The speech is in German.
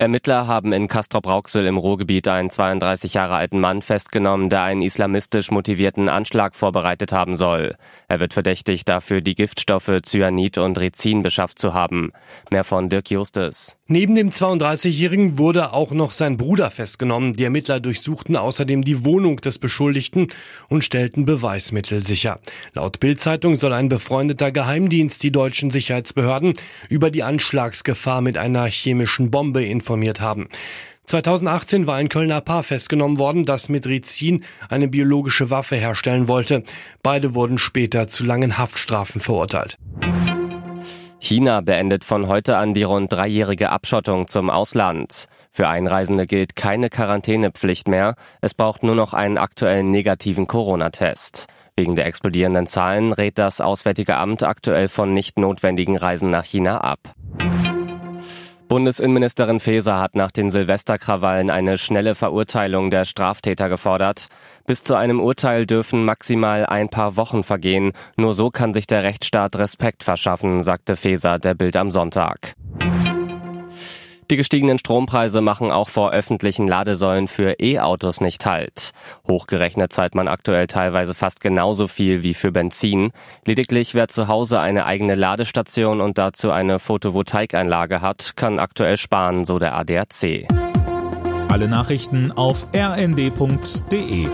Ermittler haben in Castrop-Rauxel im Ruhrgebiet einen 32 Jahre alten Mann festgenommen, der einen islamistisch motivierten Anschlag vorbereitet haben soll. Er wird verdächtigt, dafür die Giftstoffe Cyanid und Rizin beschafft zu haben. Mehr von Dirk Justus. Neben dem 32-Jährigen wurde auch noch sein Bruder festgenommen. Die Ermittler durchsuchten außerdem die Wohnung des Beschuldigten und stellten Beweismittel sicher. Laut Bild-Zeitung soll ein befreundeter Geheimdienst die deutschen Sicherheitsbehörden über die Anschlagsgefahr mit einer chemischen Bombe informiert informiert haben. 2018 war ein Kölner Paar festgenommen worden, das mit Rizin eine biologische Waffe herstellen wollte. Beide wurden später zu langen Haftstrafen verurteilt. China beendet von heute an die rund dreijährige Abschottung zum Ausland. Für Einreisende gilt keine Quarantänepflicht mehr. Es braucht nur noch einen aktuellen negativen Corona-Test. Wegen der explodierenden Zahlen rät das Auswärtige Amt aktuell von nicht notwendigen Reisen nach China ab. Bundesinnenministerin Faeser hat nach den Silvesterkrawallen eine schnelle Verurteilung der Straftäter gefordert. Bis zu einem Urteil dürfen maximal ein paar Wochen vergehen. Nur so kann sich der Rechtsstaat Respekt verschaffen, sagte Faeser der Bild am Sonntag. Die gestiegenen Strompreise machen auch vor öffentlichen Ladesäulen für E-Autos nicht halt. Hochgerechnet zahlt man aktuell teilweise fast genauso viel wie für Benzin. Lediglich wer zu Hause eine eigene Ladestation und dazu eine Photovoltaikanlage hat, kann aktuell sparen, so der ADAC. Alle Nachrichten auf rnd.de